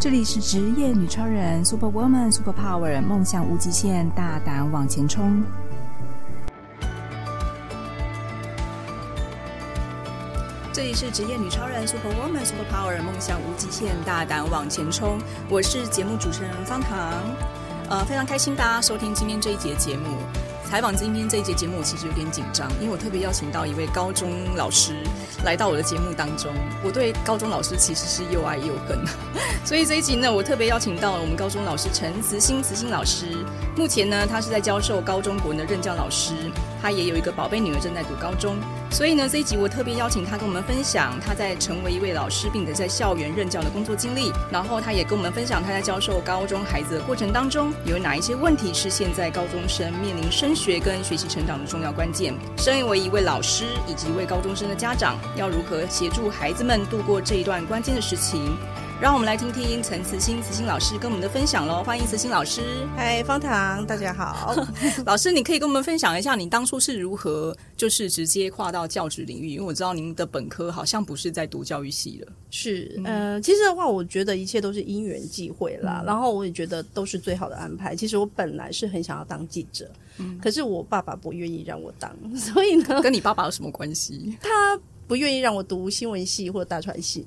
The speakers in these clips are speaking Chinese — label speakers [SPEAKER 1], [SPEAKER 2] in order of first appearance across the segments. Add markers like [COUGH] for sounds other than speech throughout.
[SPEAKER 1] 这里是职业女超人，Super Woman，Super Power，梦想无极限，大胆往前冲。这里是职业女超人，Super Woman，Super Power，梦想无极限，大胆往前冲。我是节目主持人方糖，呃，非常开心大家收听今天这一节节目。采访今天这一节节目，我其实有点紧张，因为我特别邀请到一位高中老师来到我的节目当中。我对高中老师其实是又爱又恨，[LAUGHS] 所以这一集呢，我特别邀请到了我们高中老师陈慈欣慈欣老师。目前呢，他是在教授高中国文的任教老师，他也有一个宝贝女儿正在读高中。所以呢，这一集我特别邀请他跟我们分享他在成为一位老师，并且在校园任教的工作经历。然后他也跟我们分享他在教授高中孩子的过程当中，有哪一些问题是现在高中生面临升学跟学习成长的重要关键。身为一位老师以及一位高中生的家长，要如何协助孩子们度过这一段关键的时期？让我们来听听陈慈心慈心老师跟我们的分享喽。欢迎慈心老师。
[SPEAKER 2] 嗨，方糖，大家好。[LAUGHS]
[SPEAKER 1] 老师，你可以跟我们分享一下你当初是如何就是直接跨到教职领域？因为我知道您的本科好像不是在读教育系的。
[SPEAKER 2] 是，嗯、呃，其实的话，我觉得一切都是因缘际会啦。嗯、然后我也觉得都是最好的安排。其实我本来是很想要当记者，嗯，可是我爸爸不愿意让我当，[LAUGHS] 所以呢，
[SPEAKER 1] 跟你爸爸有什么关系？
[SPEAKER 2] 他不愿意让我读新闻系或者大传系。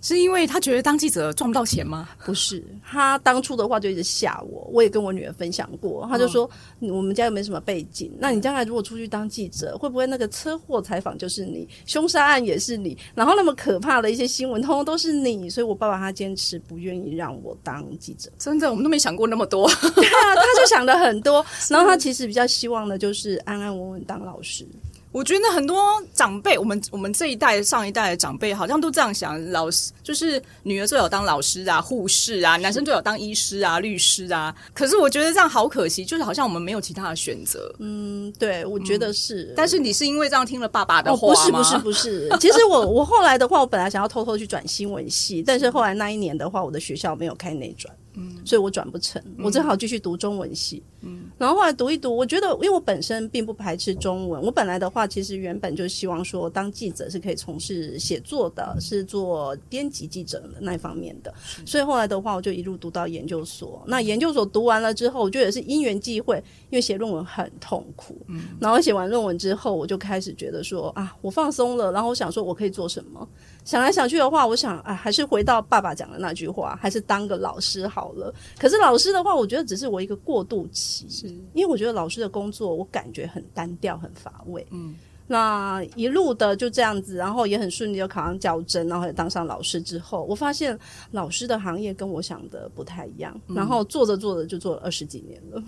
[SPEAKER 1] 是因为他觉得当记者赚不到钱吗？
[SPEAKER 2] 不是，他当初的话就一直吓我。我也跟我女儿分享过，他就说：“嗯、我们家又没什么背景，那你将来如果出去当记者，会不会那个车祸采访就是你，凶杀案也是你，然后那么可怕的一些新闻，通通都是你？”所以，我爸爸他坚持不愿意让我当记者。
[SPEAKER 1] 真的，我们都没想过那么多。
[SPEAKER 2] 对啊，他就想的很多。[LAUGHS] 然后他其实比较希望的就是安安稳稳当老师。
[SPEAKER 1] 我觉得很多长辈，我们我们这一代、上一代的长辈，好像都这样想：老师就是女儿最好当老师啊、护士啊，男生最好当医师啊、律师啊。可是我觉得这样好可惜，就是好像我们没有其他的选择。
[SPEAKER 2] 嗯，对，我觉得是。
[SPEAKER 1] 嗯，但是你是因为这样听了爸爸的话吗？
[SPEAKER 2] 哦，不是，不是，不是。其实我我后来的话，我本来想要偷偷去转新闻系，但是后来那一年的话，我的学校没有开内转。嗯，所以我转不成，我只好继续读中文系。嗯，然后后来读一读，我觉得，因为我本身并不排斥中文，我本来的话，其实原本就希望说，当记者是可以从事写作的，是做编辑记者的那一方面的。所以后来的话，我就一路读到研究所。那研究所读完了之后，我觉得也是因缘际会，因为写论文很痛苦。嗯，然后写完论文之后，我就开始觉得说啊，我放松了，然后我想说我可以做什么。想来想去的话，我想啊，还是回到爸爸讲的那句话，还是当个老师好了。可是老师的话，我觉得只是我一个过渡期，是因为我觉得老师的工作，我感觉很单调、很乏味。嗯。那一路的就这样子，然后也很顺利就考上教甄，然后也当上老师之后，我发现老师的行业跟我想的不太一样，嗯、然后做着做着就做了二十几年了。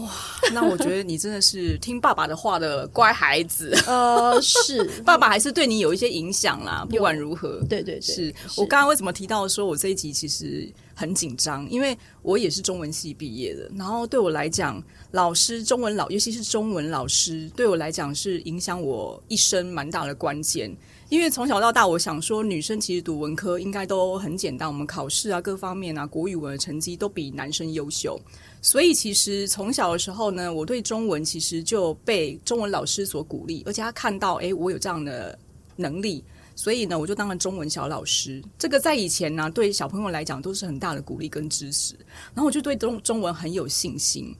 [SPEAKER 1] 哇，那我觉得你真的是听爸爸的话的乖孩子。
[SPEAKER 2] 呃，是，[LAUGHS]
[SPEAKER 1] 爸爸还是对你有一些影响啦。不管如何，
[SPEAKER 2] 对对对，
[SPEAKER 1] 是，是我刚刚为什么提到说我这一集其实很紧张，因为我也是中文系毕业的，然后对我来讲。老师，中文老，尤其是中文老师，对我来讲是影响我一生蛮大的关键。因为从小到大，我想说，女生其实读文科应该都很简单，我们考试啊，各方面啊，国语文的成绩都比男生优秀。所以其实从小的时候呢，我对中文其实就被中文老师所鼓励，而且他看到，诶，我有这样的能力，所以呢，我就当了中文小老师。这个在以前呢，对小朋友来讲都是很大的鼓励跟支持。然后我就对中中文很有信心。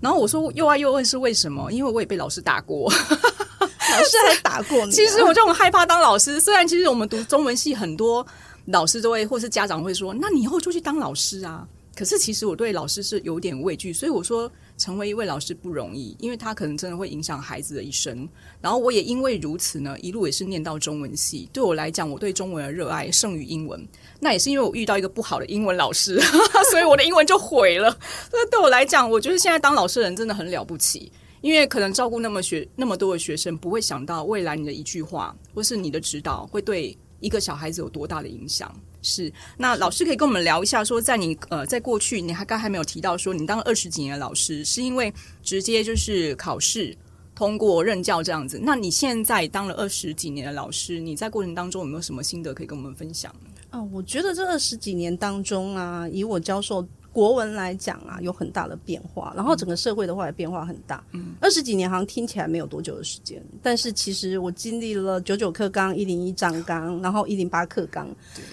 [SPEAKER 1] 然后我说又爱又恨是为什么？因为我也被老师打过，[LAUGHS]
[SPEAKER 2] 老师还打过你啊。
[SPEAKER 1] 其实我就很害怕当老师。虽然其实我们读中文系，很多老师都会，或是家长会说：“那你以后就去当老师啊。”可是其实我对老师是有点畏惧，所以我说。成为一位老师不容易，因为他可能真的会影响孩子的一生。然后我也因为如此呢，一路也是念到中文系。对我来讲，我对中文的热爱胜于英文。那也是因为我遇到一个不好的英文老师，[LAUGHS] 所以我的英文就毁了。那对我来讲，我觉得现在当老师的人真的很了不起，因为可能照顾那么学那么多的学生，不会想到未来你的一句话或是你的指导会对一个小孩子有多大的影响。是，那老师可以跟我们聊一下，说在你呃，在过去你还刚还没有提到说你当了二十几年的老师，是因为直接就是考试通过任教这样子。那你现在当了二十几年的老师，你在过程当中有没有什么心得可以跟我们分享？
[SPEAKER 2] 啊、我觉得这二十几年当中啊，以我教授。国文来讲啊，有很大的变化，然后整个社会的话也变化很大。嗯，二十几年好像听起来没有多久的时间，但是其实我经历了九九课纲、一零一章纲，然后一零八课纲，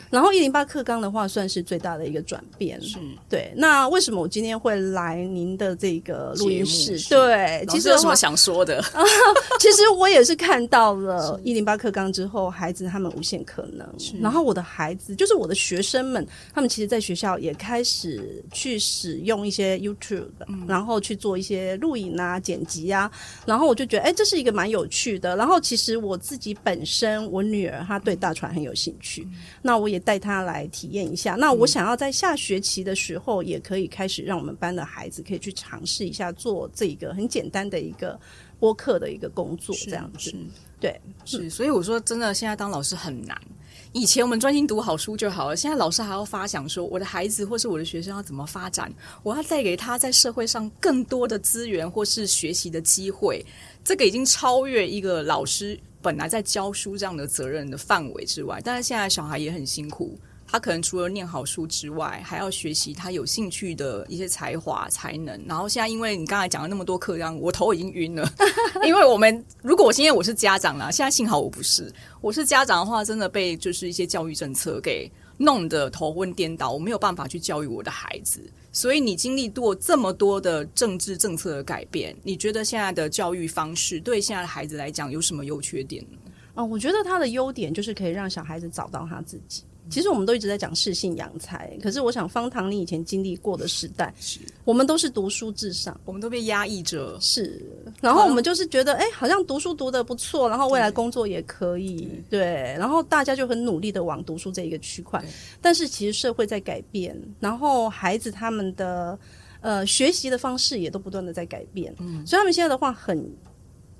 [SPEAKER 2] 然后一零八课纲的话算是最大的一个转变。是，对。那为什么我今天会来您的这个录音室？对，其实
[SPEAKER 1] 有什么想说的？[LAUGHS]
[SPEAKER 2] 其实我也是看到了一零八课纲之后，孩子他们无限可能。然后我的孩子，就是我的学生们，他们其实在学校也开始去使用一些 YouTube，嗯，然后去做一些录影啊、剪辑啊。然后我就觉得，哎，这是一个蛮有趣的。然后其实我自己本身，我女儿她对大船很有兴趣，嗯，那我也带她来体验一下。那我想要在下学期的时候，也可以开始让我们班的孩子可以去尝试一下做这个很简单的一个播客的一个工作，这样子。对，
[SPEAKER 1] 是。所以我说，真的，现在当老师很难。以前我们专心读好书就好了，现在老师还要发想说，我的孩子或是我的学生要怎么发展，我要带给他在社会上更多的资源或是学习的机会，这个已经超越一个老师本来在教书这样的责任的范围之外。但是现在小孩也很辛苦。他可能除了念好书之外，还要学习他有兴趣的一些才华才能。然后现在，因为你刚才讲了那么多课纲，我头已经晕了。[LAUGHS] 因为我们如果我今天我是家长啦，现在幸好我不是，我是家长的话，真的被就是一些教育政策给弄得头昏颠倒，我没有办法去教育我的孩子。所以你经历过这么多的政治政策的改变，你觉得现在的教育方式对现在的孩子来讲有什么优缺点呢？
[SPEAKER 2] 啊、我觉得他的优点就是可以让小孩子找到他自己。其实我们都一直在讲适性养才，可是我想方糖，你以前经历过的时代，是我们都是读书至上，
[SPEAKER 1] 我们都被压抑着，
[SPEAKER 2] 是。然后我们就是觉得，哎，好像读书读得不错，然后未来工作也可以，对。对然后大家就很努力的往读书这一个区块，但是其实社会在改变，然后孩子他们的呃学习的方式也都不断的在改变，嗯，所以他们现在的话很。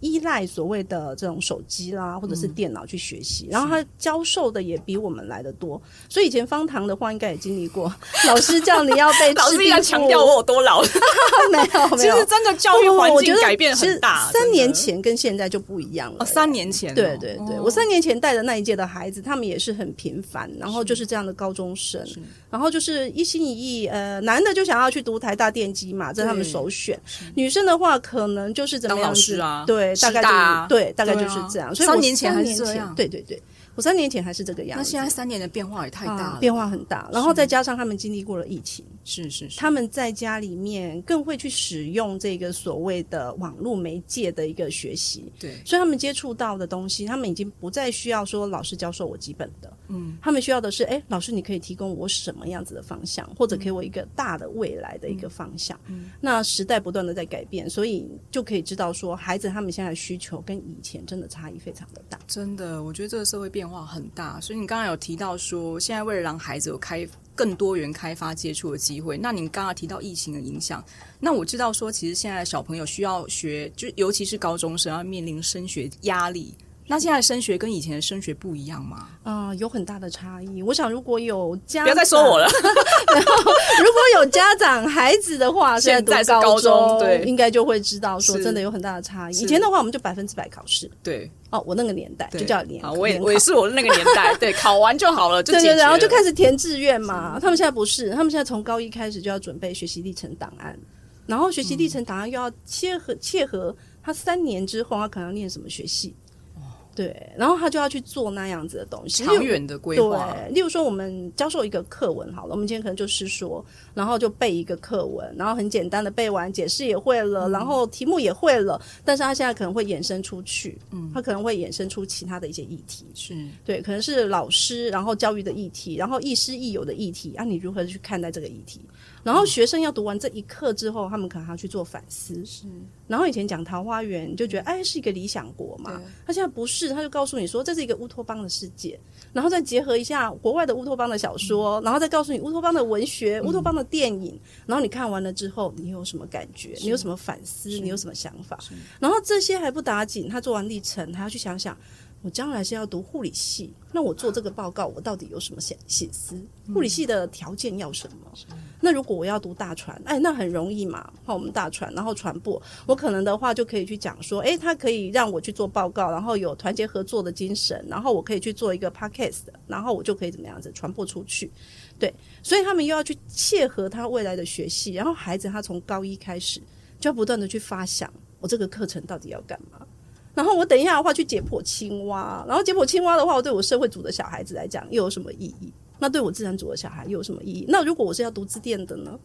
[SPEAKER 2] 依赖所谓的这种手机啦，或者是电脑去学习，嗯、然后他教授的也比我们来的多。所以以前方糖的话，应该也经历过，老师叫你要被，[LAUGHS]
[SPEAKER 1] 老师要强调我有多老。[LAUGHS]
[SPEAKER 2] 没有，没有，其
[SPEAKER 1] 实真的教育环境改变很大。
[SPEAKER 2] 三年前跟现在就不一样了。
[SPEAKER 1] 哦，三年前，
[SPEAKER 2] 对对对，我三年前带的那一届的孩子，他们也是很平凡，然后就是这样的高中生，然后就是一心一意，呃，男的就想要去读台大电机嘛，这是他们首选。女生的话，可能就是怎么样子啊，对。大概就是对，大概就是这样。所以三年前还是这样。对对对，我三年前还是这个样子。
[SPEAKER 1] 那现在三年的变化也太大了，
[SPEAKER 2] 变化很大。然后再加上他们经历过了疫情，
[SPEAKER 1] 是是是，
[SPEAKER 2] 他们在家里面更会去使用这个所谓的网络媒介的一个学习。对，所以他们接触到的东西，他们已经不再需要说老师教授我基本的。嗯，他们需要的是，哎，老师你可以提供我什么样子的方向，或者给我一个大的未来的一个方向。嗯，那时代不断的在改变，所以就可以知道说，孩子他们现在的需求跟以前真的差异非常的大。
[SPEAKER 1] 真的，我觉得这个社会变化很大。所以你刚刚有提到说，现在为了让孩子有开更多元开发接触的机会，那您刚刚提到疫情的影响，那我知道说，其实现在小朋友需要学，就尤其是高中生要面临升学压力。那现在升学跟以前的升学不一样吗？
[SPEAKER 2] 啊、呃，有很大的差异。我想如果有家，
[SPEAKER 1] 不要再说我了。[LAUGHS]
[SPEAKER 2] 然后如果有家长孩子的话，现在读高中，高中对，应该就会知道说真的有很大的差异。以前的话，我们就百分之百考试。对，哦，我那个年代就叫联考，
[SPEAKER 1] 我也我也是我那个年代，[LAUGHS] 对，考完就好了，就对，对，
[SPEAKER 2] 然后就开始填志愿嘛。他们现在不是，他们现在从高一开始就要准备学习历程档案，然后学习历程档案又要切合切合他三年之后他可能要念什么学系。对，然后他就要去做那样子的东西，
[SPEAKER 1] 长远的规划。
[SPEAKER 2] 对，例如说，我们教授一个课文好了，我们今天可能就是说，然后就背一个课文，然后很简单的背完，解释也会了，嗯、然后题目也会了，但是他现在可能会衍生出去，嗯，他可能会衍生出其他的一些议题，是对，可能是老师然后教育的议题，然后亦师亦友的议题，啊，你如何去看待这个议题？然后学生要读完这一课之后，他们可能还要去做反思。是，然后以前讲桃花源，就觉得哎是一个理想国嘛。他现在不是，他就告诉你说这是一个乌托邦的世界。然后再结合一下国外的乌托邦的小说，嗯、然后再告诉你乌托邦的文学、乌托邦的电影。然后你看完了之后，你有什么感觉？你有什么反思？你有什么想法？然后这些还不打紧，他做完历程，他要去想想。我将来是要读护理系，那我做这个报告，我到底有什么显心思？护理系的条件要什么？那如果我要读大船，哎，那很容易嘛。好，我们大船，然后传播，我可能的话就可以去讲说，哎，他可以让我去做报告，然后有团结合作的精神，然后我可以去做一个 podcast，然后我就可以怎么样子传播出去。对，所以他们又要去切合他未来的学习，然后孩子他从高一开始就要不断的去发想，我这个课程到底要干嘛？然后我等一下的话去解剖青蛙，然后解剖青蛙的话，我对我社会组的小孩子来讲又有什么意义？那对我自然组的小孩又有什么意义？那如果我是要读字典的呢？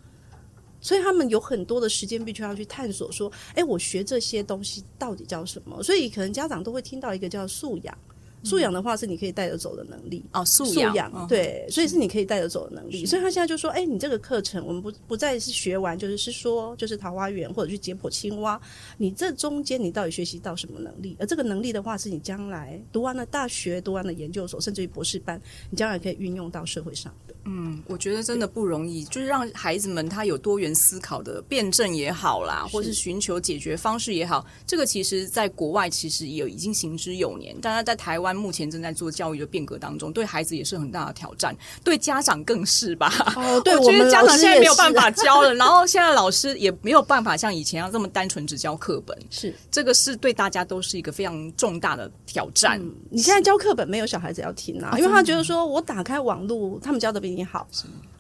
[SPEAKER 2] 所以他们有很多的时间必须要去探索，说，哎，我学这些东西到底叫什么？所以可能家长都会听到一个叫素养。素养的话是你可以带着走的能力
[SPEAKER 1] 哦，素
[SPEAKER 2] 养，素养
[SPEAKER 1] 哦、
[SPEAKER 2] 对，所以是你可以带着走的能力。所以他现在就说：“哎，你这个课程我们不不再是学完，就是是说就是桃花源或者去解剖青蛙，你这中间你到底学习到什么能力？而这个能力的话，是你将来读完了大学、读完了研究所，甚至于博士班，你将来可以运用到社会上的。”
[SPEAKER 1] 嗯，我觉得真的不容易，就是让孩子们他有多元思考的辩证也好啦，或是寻求解决方式也好，这个其实在国外其实也已经行之有年，但是在台湾目前正在做教育的变革当中，对孩子也是很大的挑战，对家长更是吧？
[SPEAKER 2] 哦，[LAUGHS] 对，
[SPEAKER 1] 我觉得家长现在没有办法教了，然后现在老师也没有办法像以前要这么单纯只教课本，
[SPEAKER 2] 是这
[SPEAKER 1] 个是对大家都是一个非常重大的挑战。
[SPEAKER 2] 嗯、你现在教课本没有小孩子要听啊，因为他觉得说我打开网络，他们教的比你好。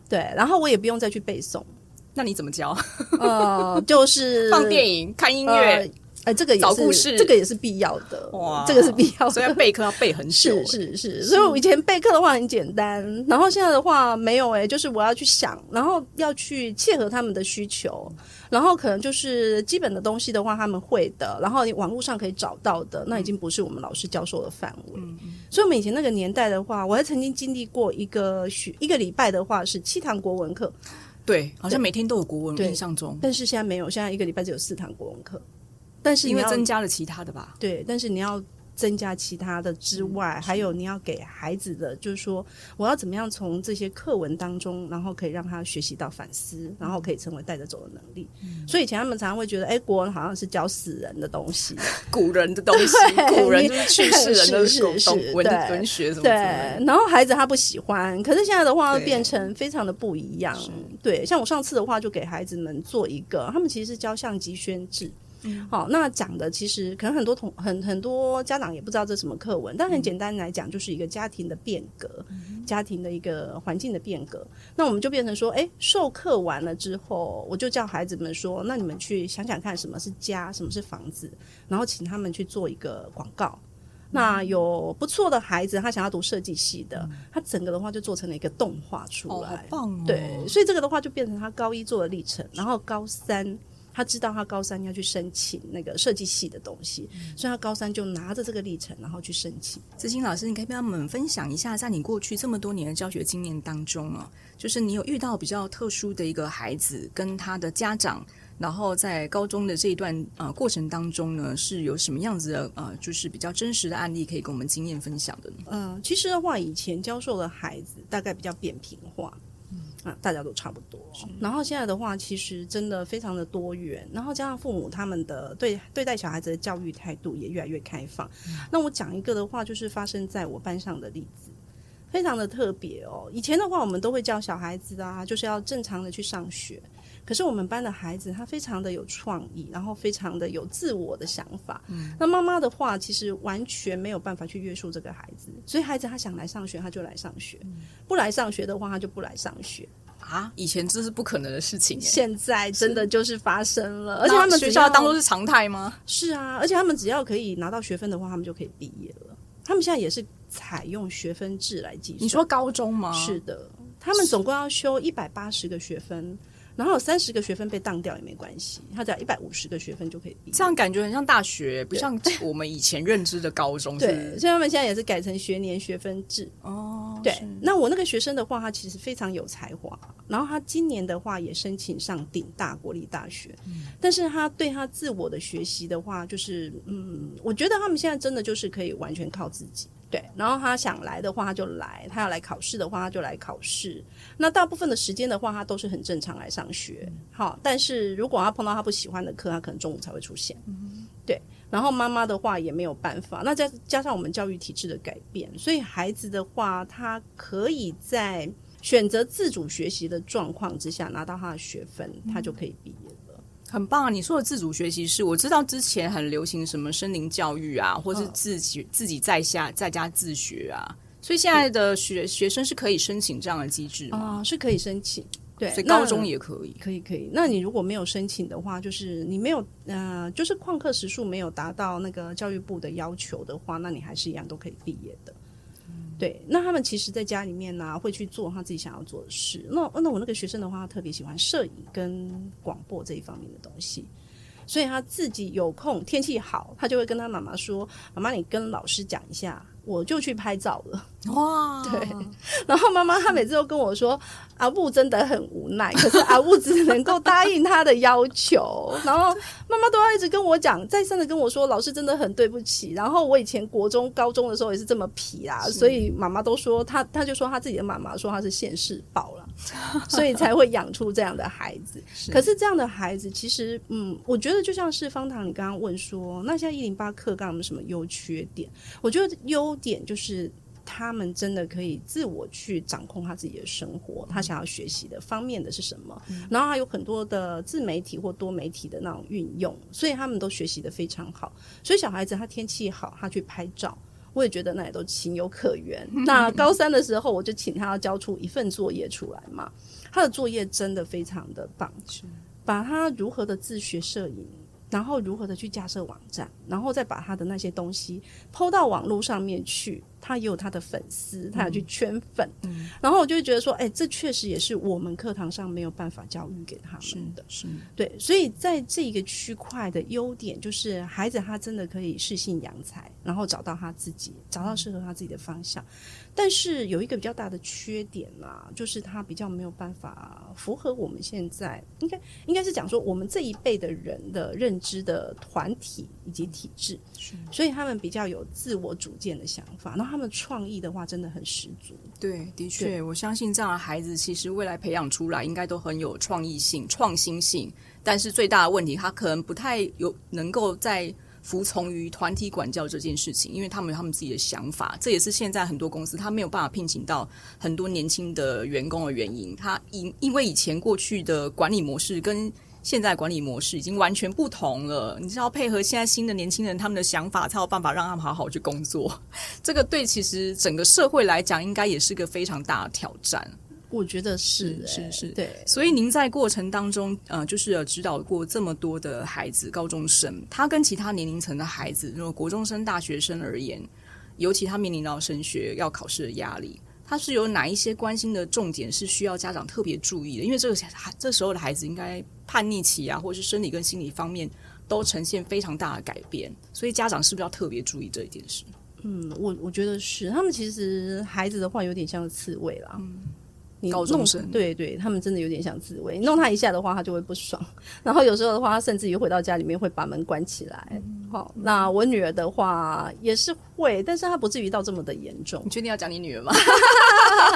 [SPEAKER 2] 对，然后我也不用再去背诵。
[SPEAKER 1] 那你怎么教？
[SPEAKER 2] 呃，就是
[SPEAKER 1] 放电影、看音乐，哎、
[SPEAKER 2] 呃，这个也是，这个也是必要的。哇，这个是必要的。
[SPEAKER 1] 所以要备课要备很 [LAUGHS] 久。
[SPEAKER 2] 是是是，所以我以前备课的话很简单，然后现在的话没有哎，就是我要去想，然后要去切合他们的需求。然后可能就是基本的东西的话，他们会的。然后你网络上可以找到的，那已经不是我们老师教授的范围。所以，我们以前那个年代的话，我还曾经经历过一个学一个礼拜的话是七堂国文课。
[SPEAKER 1] 对，好像每天都有国文，印象中。
[SPEAKER 2] 但是现在没有，现在一个礼拜只有四堂国文课。但是
[SPEAKER 1] 因为增加了其他的吧？
[SPEAKER 2] 对，但是你要。增加其他的之外，嗯、还有你要给孩子的，就是说，我要怎么样从这些课文当中，然后可以让他学习到反思，然后可以成为带着走的能力。嗯、所以以前他们常常会觉得，哎，国文好像是教死人的东西，[LAUGHS]
[SPEAKER 1] 古人的东西，古人就是去世人的是是文文学什么。对，
[SPEAKER 2] 然后孩子他不喜欢，可是现在的话变成非常的不一样。对，对，像我上次的话，就给孩子们做一个，他们其实是教相机宣制。嗯，好，那讲的其实可能很多同很很多家长也不知道这什么课文，但很简单来讲，就是一个家庭的变革，嗯、家庭的一个环境的变革。那我们就变成说，哎，授课完了之后，我就叫孩子们说，那你们去想想看，什么是家，什么是房子，然后请他们去做一个广告。嗯、那有不错的孩子，他想要读设计系的，嗯、他整个的话就做成了一个动画出来，哦棒哦、对，所以这个的话就变成他高一做的历程，然后高三。他知道他高三要去申请那个设计系的东西，嗯、所以他高三就拿着这个历程，然后去申请。
[SPEAKER 1] 子欣老师，你可以跟他们分享一下，在你过去这么多年的教学经验当中啊，就是你有遇到比较特殊的一个孩子跟他的家长，然后在高中的这一段呃过程当中呢，是有什么样子的呃，就是比较真实的案例可以跟我们经验分享的呢？
[SPEAKER 2] 嗯、呃，其实的话，以前教授的孩子大概比较扁平化。啊，大家都差不多。然后现在的话，其实真的非常的多元。然后加上父母他们的对对待小孩子的教育态度也越来越开放。嗯、那我讲一个的话，就是发生在我班上的例子，非常的特别哦。以前的话，我们都会教小孩子啊，就是要正常的去上学。可是我们班的孩子，他非常的有创意，然后非常的有自我的想法。嗯，那妈妈的话，其实完全没有办法去约束这个孩子，所以孩子他想来上学，他就来上学；嗯、不来上学的话，他就不来上学。
[SPEAKER 1] 啊，以前这是不可能的事情，
[SPEAKER 2] 现在真的就是发生了。而且他们
[SPEAKER 1] 学校当做是常态吗？
[SPEAKER 2] 是啊，而且他们只要可以拿到学分的话，他们就可以毕业了。他们现在也是采用学分制来计算。
[SPEAKER 1] 你说高中吗？
[SPEAKER 2] 是的，他们总共要修一百八十个学分。然后有三十个学分被当掉也没关系，他只要一百五十个学分就可以毕业。
[SPEAKER 1] 这样感觉很像大学，不像我们以前认知的高中。
[SPEAKER 2] 对，所以他们现在也是改成学年学分制。哦，对。那我那个学生的话，他其实非常有才华，然后他今年的话也申请上顶大国立大学。嗯，但是他对他自我的学习的话，就是嗯，我觉得他们现在真的就是可以完全靠自己。对，然后他想来的话，他就来；他要来考试的话，他就来考试。那大部分的时间的话，他都是很正常来上学。好，但是如果他碰到他不喜欢的课，他可能中午才会出现。嗯、对，然后妈妈的话也没有办法。那再加上我们教育体制的改变，所以孩子的话，他可以在选择自主学习的状况之下拿到他的学分，他就可以毕业了。
[SPEAKER 1] 很棒啊！你说的自主学习是我知道之前很流行什么森林教育啊，或是自己、哦、自己在下在家自学啊，所以现在的学学生是可以申请这样的机制
[SPEAKER 2] 啊、哦，是可以申请。对，
[SPEAKER 1] 所以高中也可以，
[SPEAKER 2] 可以，可以。那你如果没有申请的话，就是你没有呃，就是旷课时数没有达到那个教育部的要求的话，那你还是一样都可以毕业的。对，那他们其实在家里面呢、会去做他自己想要做的事。那那我那个学生的话，他特别喜欢摄影跟广播这一方面的东西，所以他自己有空，天气好，他就会跟他妈妈说：“妈妈，你跟老师讲一下。”我就去拍照了，哇！对，然后妈妈她每次都跟我说，阿布真的很无奈，可是阿布只能够答应他的要求。然 [LAUGHS] 后妈妈都要一直跟我讲，再三的跟我说，老师真的很对不起。然后我以前国中、高中的时候也是这么皮啊，所以妈妈都说她，她就说她自己的妈妈说她是现世报了，[LAUGHS] 所以才会养出这样的孩子。可是这样的孩子，其实嗯，我觉得就像是方糖，你刚刚问说，那现在一零八课纲有没有什么优缺点？我觉得优点就是他们真的可以自我去掌控他自己的生活，他想要学习的方面的是什么，然后还有很多的自媒体或多媒体的那种运用，所以他们都学习的非常好。所以小孩子他天气好，他去拍照，我也觉得那也都情有可原。[LAUGHS] 那高三的时候，我就请他要交出一份作业出来嘛，他的作业真的非常的棒，把他如何的自学摄影。然后如何的去架设网站，然后再把他的那些东西 PO 到网络上面去。他也有他的粉丝，他要去圈粉，嗯，然后我就会觉得说，哎，这确实也是我们课堂上没有办法教育给他们的，是，是。对，所以在这个区块的优点就是，孩子他真的可以适性扬才，然后找到他自己，找到适合他自己的方向。但是有一个比较大的缺点啊，就是他比较没有办法符合我们现在应该应该是讲说我们这一辈的人的认知的团体以及体制，是，所以他们比较有自我主见的想法，然后。他们创意的话真的很十足，
[SPEAKER 1] 对，的确，我相信这样的孩子其实未来培养出来应该都很有创意性、创新性。但是最大的问题，他可能不太有能够在服从于团体管教这件事情，因为他们有他们自己的想法。这也是现在很多公司他没有办法聘请到很多年轻的员工的原因。他因因为以前过去的管理模式跟现在管理模式已经完全不同了，你知道配合现在新的年轻人他们的想法，才有办法让他们好好去工作。[LAUGHS] 这个对其实整个社会来讲，应该也是个非常大的挑战。
[SPEAKER 2] 我觉得是、欸、
[SPEAKER 1] 是是，是
[SPEAKER 2] 对。
[SPEAKER 1] 所以您在过程当中，呃，就是指导过这么多的孩子，高中生，他跟其他年龄层的孩子，如果国中生、大学生而言，尤其他面临到升学要考试的压力。他是有哪一些关心的重点是需要家长特别注意的？因为这个孩这时候的孩子应该叛逆期啊，或者是生理跟心理方面都呈现非常大的改变，所以家长是不是要特别注意这一件事？
[SPEAKER 2] 嗯，我我觉得是，他们其实孩子的话有点像刺猬啦。嗯你
[SPEAKER 1] 高中生
[SPEAKER 2] 对对，他们真的有点像刺猬，你弄他一下的话，他就会不爽。[LAUGHS] 然后有时候的话，他甚至于回到家里面会把门关起来。好、嗯，那我女儿的话也是会，但是她不至于到这么的严重。
[SPEAKER 1] 你确定要讲你女儿吗？[LAUGHS]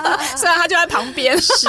[SPEAKER 1] 旁边。[LAUGHS]
[SPEAKER 2] 是，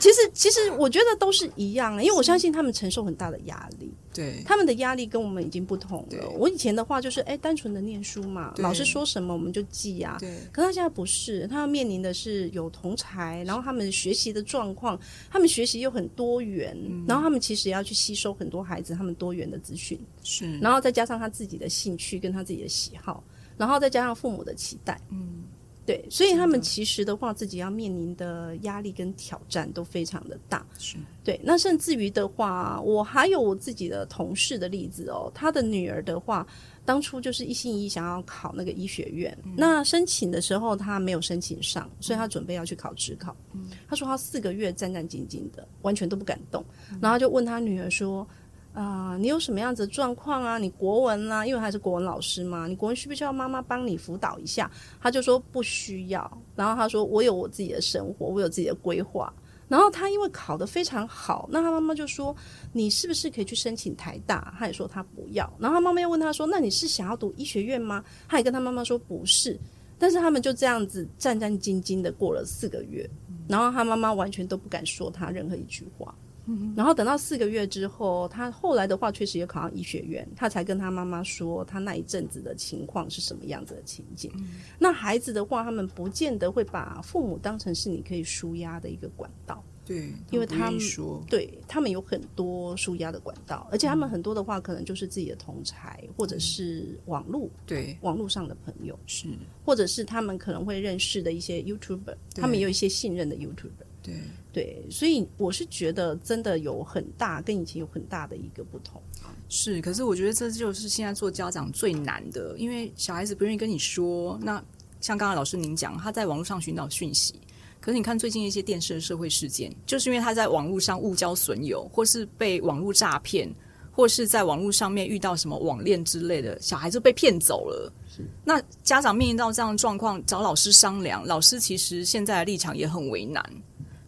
[SPEAKER 2] 其实其实我觉得都是一样，因为我相信他们承受很大的压力。
[SPEAKER 1] 对，
[SPEAKER 2] 他们的压力跟我们已经不同了。我以前的话就是，哎，单纯的念书嘛，老师说什么我们就记呀、啊。
[SPEAKER 1] 对。
[SPEAKER 2] 可他现在不是，他要面临的是有同才，然后他们学习的状况，他们学习又很多元，嗯、然后他们其实也要去吸收很多孩子他们多元的资讯，
[SPEAKER 1] 是。
[SPEAKER 2] 然后再加上他自己的兴趣跟他自己的喜好，然后再加上父母的期待，嗯。对，所以他们其实的话，自己要面临的压力跟挑战都非常的大。是，对。那甚至于的话，我还有我自己的同事的例子哦，他的女儿的话，当初就是一心一意想要考那个医学院，嗯、那申请的时候他没有申请上，所以他准备要去考职考。嗯、他说他四个月战战兢兢的，完全都不敢动，嗯、然后就问他女儿说。啊、你有什么样子的状况啊？你国文啊，因为他是国文老师嘛，你国文需不需要妈妈帮你辅导一下？他就说不需要。然后他说我有我自己的生活，我有自己的规划。然后他因为考得非常好，那他妈妈就说你是不是可以去申请台大？他也说他不要。然后他妈妈又问他说，那你是想要读医学院吗？他也跟他妈妈说不是。但是他们就这样子战战兢兢的过了四个月，然后他妈妈完全都不敢说他任何一句话。嗯，然后等到四个月之后，他后来的话确实也考上医学院，他才跟他妈妈说他那一阵子的情况是什么样子的情景。嗯。那孩子的话，他们不见得会把父母当成是你可以舒压的一个管道。
[SPEAKER 1] 对，
[SPEAKER 2] 因为他们对他们有很多舒压的管道，而且他们很多的话，可能就是自己的同才、嗯、或者是网络，对。网络上的朋友是，或者是他们可能会认识的一些 YouTuber，他们也有一些信任的 YouTuber，对对，所以我是觉得真的有很大跟以前有很大的一个不同。
[SPEAKER 1] 是，可是我觉得这就是现在做家长最难的，因为小孩子不愿意跟你说。那像刚才老师您讲，他在网络上寻找讯息。可是你看最近一些电视的社会事件，就是因为他在网络上误交损友，或是被网络诈骗，或是在网络上面遇到什么网恋之类的，小孩子被骗走了。是，那家长面临到这样的状况，找老师商量，老师其实现在的立场也很为难。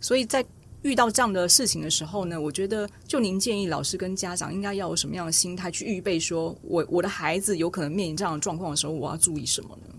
[SPEAKER 1] 所以在遇到这样的事情的时候呢，我觉得就您建议老师跟家长应该要有什么样的心态去预备说，说我我的孩子有可能面临这样的状况的时候，我要注意什么呢？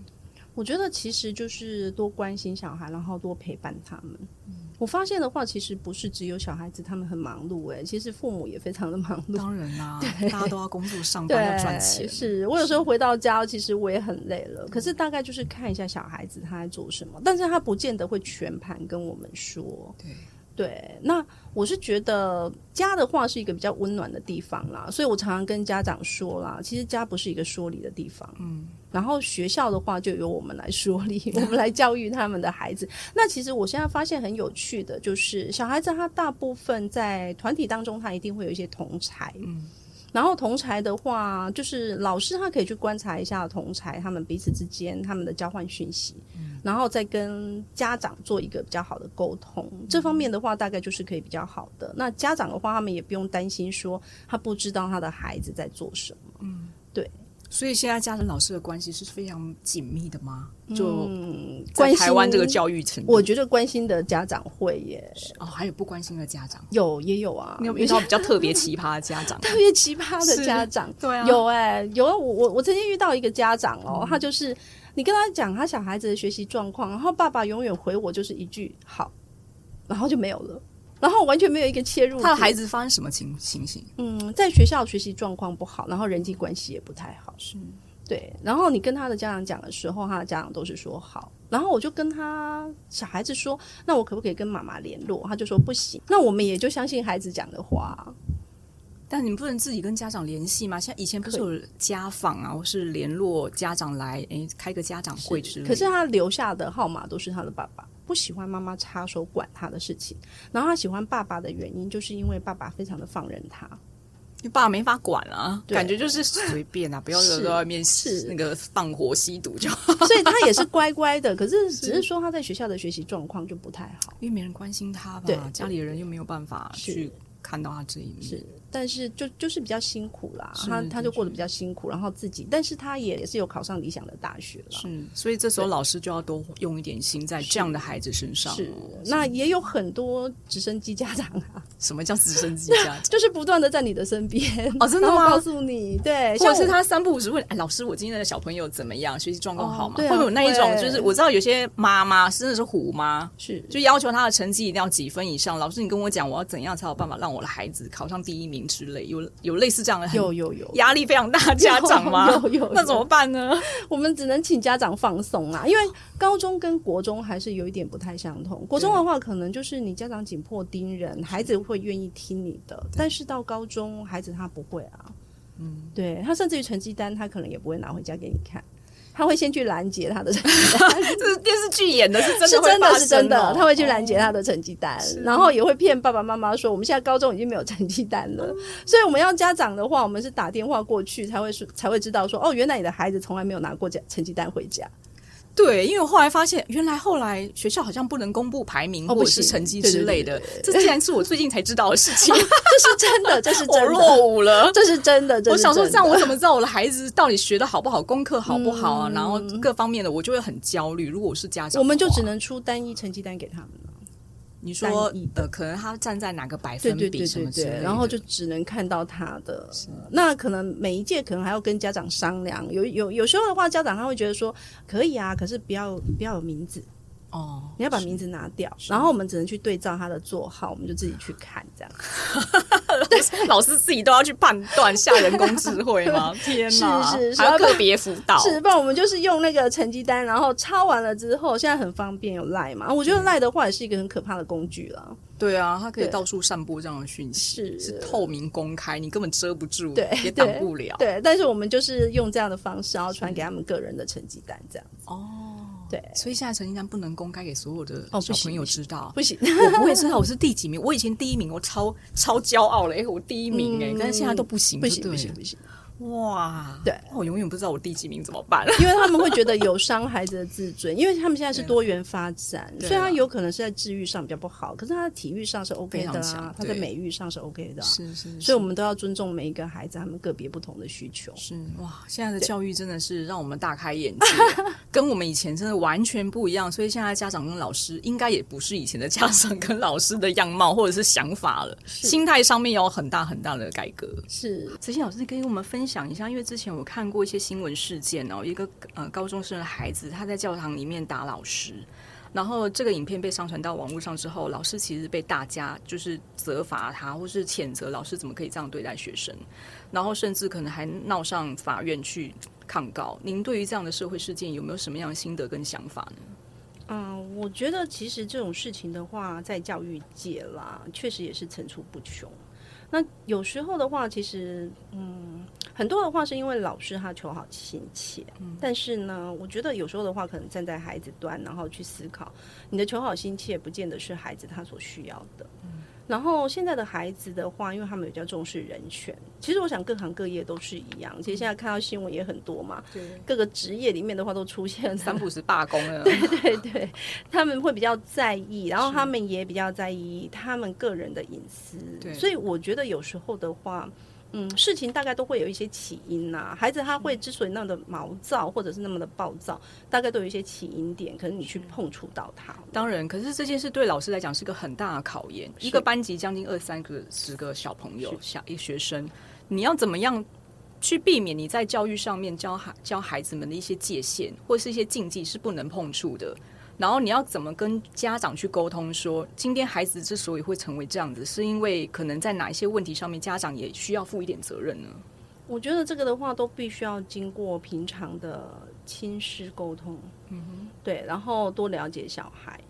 [SPEAKER 2] 我觉得其实就是多关心小孩，然后多陪伴他们。嗯、我发现的话，其实不是只有小孩子他们很忙碌，哎，其实父母也非常的忙碌。
[SPEAKER 1] 当然啦，大家都要工作上班要赚钱。
[SPEAKER 2] 是我有时候回到家，其实我也很累了。可是大概就是看一下小孩子他在做什么，但是他不见得会全盘跟我们说。对。对，那我是觉得家的话是一个比较温暖的地方啦，所以我常常跟家长说啦，其实家不是一个说理的地方，嗯，然后学校的话就由我们来说理，[LAUGHS] 我们来教育他们的孩子。那其实我现在发现很有趣的就是，小孩子他大部分在团体当中，他一定会有一些同才，嗯。然后同才的话，就是老师他可以去观察一下同才他们彼此之间他们的交换讯息，嗯，然后再跟家长做一个比较好的沟通。嗯，这方面的话，大概就是可以比较好的。那家长的话，他们也不用担心说他不知道他的孩子在做什么。嗯，对。
[SPEAKER 1] 所以现在家长老师的关系是非常紧密的吗？就在台湾这个教育程度，
[SPEAKER 2] 我觉得关心的家长会耶。
[SPEAKER 1] 哦，还有不关心的家长，
[SPEAKER 2] 有也有啊。
[SPEAKER 1] 你有遇到比较特别奇葩的家长？[LAUGHS]
[SPEAKER 2] 特别奇葩的家长，对啊，有哎、欸，有我我我曾经遇到一个家长哦，嗯、他就是你跟他讲他小孩子的学习状况，然后爸爸永远回我就是一句好，然后就没有了。然后完全没有一个切入。
[SPEAKER 1] 他的孩子发生什么情情形？
[SPEAKER 2] 嗯，在学校学习状况不好，然后人际关系也不太好。是，对。然后你跟他的家长讲的时候，他的家长都是说好。然后我就跟他小孩子说：“那我可不可以跟妈妈联络？”他就说：“不行。”那我们也就相信孩子讲的话。
[SPEAKER 1] 但你们不能自己跟家长联系吗？像以前不是有家访啊，或是联络家长来，诶，开个家长会之类的。
[SPEAKER 2] 可是他留下的号码都是他的爸爸。不喜欢妈妈插手管他的事情，然后他喜欢爸爸的原因，就是因为爸爸非常的放任他，
[SPEAKER 1] 你爸爸没法管啊，感觉就是随便啊，不要在外面是。那个放火吸毒就好，
[SPEAKER 2] 所以他也是乖乖的。可是 [LAUGHS] 只是说他在学校的学习状况就不太好，
[SPEAKER 1] 因为没人关心他吧，家里的人又没有办法去看到他这一面。是。
[SPEAKER 2] 但是就就是比较辛苦啦，他他就过得比较辛苦，然后自己，但是他也也是有考上理想的大学了。
[SPEAKER 1] 是，所以这时候老师就要多用一点心在这样的孩子身上。是，是
[SPEAKER 2] 那也有很多直升机家长啊。[LAUGHS]
[SPEAKER 1] 什么叫直升机家长？[LAUGHS]
[SPEAKER 2] 就是不断的在你的身边
[SPEAKER 1] 哦，真的吗？
[SPEAKER 2] 告诉你，对，
[SPEAKER 1] 或者是他三不五时问，哎，老师，我今天的小朋友怎么样？学习状况好吗？会有那一种？就是我知道有些妈妈真的是虎妈，是就要求他的成绩一定要几分以上。老师，你跟我讲，我要怎样才有办法让我的孩子考上第一名之类？有。有类似这样的
[SPEAKER 2] 有有有
[SPEAKER 1] 压力非常大家长吗？
[SPEAKER 2] 有有，有，有，[LAUGHS]
[SPEAKER 1] 那怎么办呢？[LAUGHS]
[SPEAKER 2] 我们只能请家长放松啊，因为高中跟国中还是有一点不太相同。国中的话，可能就是你家长紧迫盯人，孩子会愿意听你的；但是到高中，孩子他不会啊。嗯，对，他甚至于成绩单，他可能也不会拿回家给你看。他会先去拦截他的成绩单，[LAUGHS]
[SPEAKER 1] 这是电视剧演的，是真的，
[SPEAKER 2] 是真的是真的。他会去拦截他的成绩单，哦，然后也会骗爸爸妈妈说，我们现在高中已经没有成绩单了。[LAUGHS] 所以我们要家长的话，我们是打电话过去才会说，才会知道说，哦，原来你的孩子从来没有拿过家成绩单回家。
[SPEAKER 1] 对，因为我后来发现，原来后来学校好像不能公布排名或者是成绩之类的，这竟然是我最近才知道的事情。[LAUGHS] 这
[SPEAKER 2] 是真的，这是 [LAUGHS] 真的。我
[SPEAKER 1] 落伍了，
[SPEAKER 2] 这是真的。
[SPEAKER 1] 我想说，这样我怎么知道我的孩子到底学的好不好，功课好不好啊？嗯、然后各方面的，我就会很焦虑。如果我是家长，
[SPEAKER 2] 我们就只能出单一成绩单给他们了。
[SPEAKER 1] 你说呃，可能他站在哪个百分比什么之类的，
[SPEAKER 2] 然后就只能看到他的。那可能每一届可能还要跟家长商量。有有有时候的话，家长他会觉得说可以啊，可是不要不要有名字，哦，你要把名字拿掉，然后我们只能去对照他的座号，我们就自己去看这样。[LAUGHS] [LAUGHS]
[SPEAKER 1] 老师自己都要去判断下人工智慧吗？[LAUGHS] 天哪，是是是，还要个别辅导。
[SPEAKER 2] 是，不然我们就是用那个成绩单，然后抄完了之后，现在很方便有赖嘛。我觉得赖的话也是一个很可怕的工具了。
[SPEAKER 1] 对啊，它可以到处散播这样的讯息，是是透明公开，你根本遮不住，
[SPEAKER 2] 对，
[SPEAKER 1] 也挡不了。
[SPEAKER 2] 对，但是我们就是用这样的方式，然后传给他们个人的成绩单，这样。
[SPEAKER 1] 哦。
[SPEAKER 2] 对，
[SPEAKER 1] 所以现在成绩单不能公开给所有的小朋友知道，
[SPEAKER 2] 哦、不行，
[SPEAKER 1] 我不会知道我是第几名。我以前第一名，我超超骄傲了，哎，我第一名哎、嗯，但是现在都不行，
[SPEAKER 2] 不行，不行，不行。
[SPEAKER 1] 哇，
[SPEAKER 2] 对，
[SPEAKER 1] 我永远不知道我第几名怎么办？[LAUGHS]
[SPEAKER 2] 因为他们会觉得有伤孩子的自尊，因为他们现在是多元发展，所以他有可能是在智育上比较不好，可是他的体育上是 OK 的啊，他在美育上是 OK 的，
[SPEAKER 1] 是是，是，
[SPEAKER 2] 所以我们都要尊重每一个孩子他们个别不同的需求。
[SPEAKER 1] 是哇，现在的教育真的是让我们大开眼界，[LAUGHS] 跟我们以前真的完全不一样。所以现在家长跟老师应该也不是以前的家长跟老师的样貌或者是想法了，心态上面有很大很大的改革。
[SPEAKER 2] 是，
[SPEAKER 1] 慈心老师可以跟我们分享一下，因为之前。我看过一些新闻事件哦，一个呃高中生的孩子他在教堂里面打老师，然后这个影片被上传到网络上之后，老师其实被大家就是责罚他，或是谴责老师怎么可以这样对待学生，然后甚至可能还闹上法院去抗告。您对于这样的社会事件有没有什么样的心得跟想法呢？
[SPEAKER 2] 嗯，我觉得其实这种事情的话，在教育界啦，确实也是层出不穷。那有时候的话，其实嗯，很多的话是因为老师他求好心切，嗯，但是呢，我觉得有时候的话，可能站在孩子端，然后去思考，你的求好心切，不见得是孩子他所需要的。嗯然后现在的孩子的话，因为他们比较重视人权，其实我想各行各业都是一样。其实现在看到新闻也很多嘛，对，各个职业里面的话都出现
[SPEAKER 1] 三不是罢工了。[LAUGHS]
[SPEAKER 2] 对对对，他们会比较在意，然后他们也比较在意他们个人的隐私。对，所以我觉得有时候的话。嗯，事情大概都会有一些起因呐、啊。孩子他会之所以那么的毛躁，或者是那么的暴躁，大概都有一些起因点。可能你去碰触到他，
[SPEAKER 1] 当然，可是这件事对老师来讲是个很大的考验。一个班级将近二三个、十个小朋友、小一学生，你要怎么样去避免你在教育上面教孩教孩子们的一些界限，或是一些禁忌是不能碰触的？然后你要怎么跟家长去沟通说，说今天孩子之所以会成为这样子，是因为可能在哪一些问题上面，家长也需要负一点责任呢？
[SPEAKER 2] 我觉得这个的话，都必须要经过平常的亲师沟通，嗯哼，对，然后多了解小孩。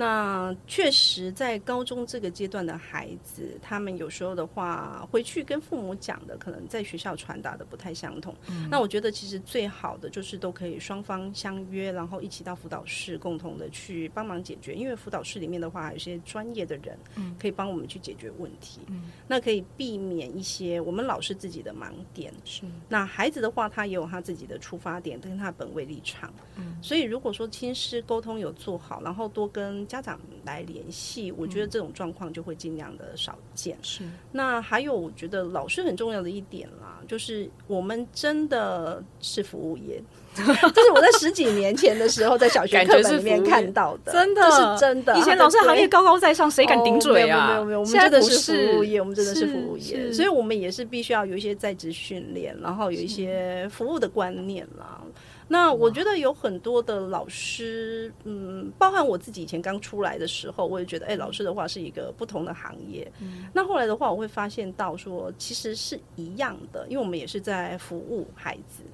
[SPEAKER 2] 那确实，在高中这个阶段的孩子，他们有时候的话，回去跟父母讲的，可能在学校传达的不太相同。嗯。那我觉得，其实最好的就是都可以双方相约，然后一起到辅导室，共同的去帮忙解决。因为辅导室里面的话，有些专业的人，嗯，可以帮我们去解决问题。嗯。那可以避免一些我们老师自己的盲点。是。那孩子的话，他也有他自己的出发点，跟他本位立场。嗯。所以，如果说亲师沟通有做好，然后多跟家长来联系，我觉得这种状况就会尽量的少见。是，那还有，我觉得老师很重要的一点啦，就是我们真的是服务业，[LAUGHS] 这是我在十几年前的时候在小学课本里面看到的，
[SPEAKER 1] 真的，
[SPEAKER 2] 这是真的。
[SPEAKER 1] 以前老师行业高高在上，谁敢顶嘴啊？
[SPEAKER 2] 没有没有没有，我们真的是服务业，我们真的是服务业，所以我们也是必须要有一些在职训练，然后有一些服务的观念啦。那我觉得有很多的老师，嗯，包含我自己以前刚出来的时候，我也觉得，哎、欸，老师的话是一个不同的行业。嗯。那后来的话，我会发现到说，其实是一样的，因为我们也是在服务孩子。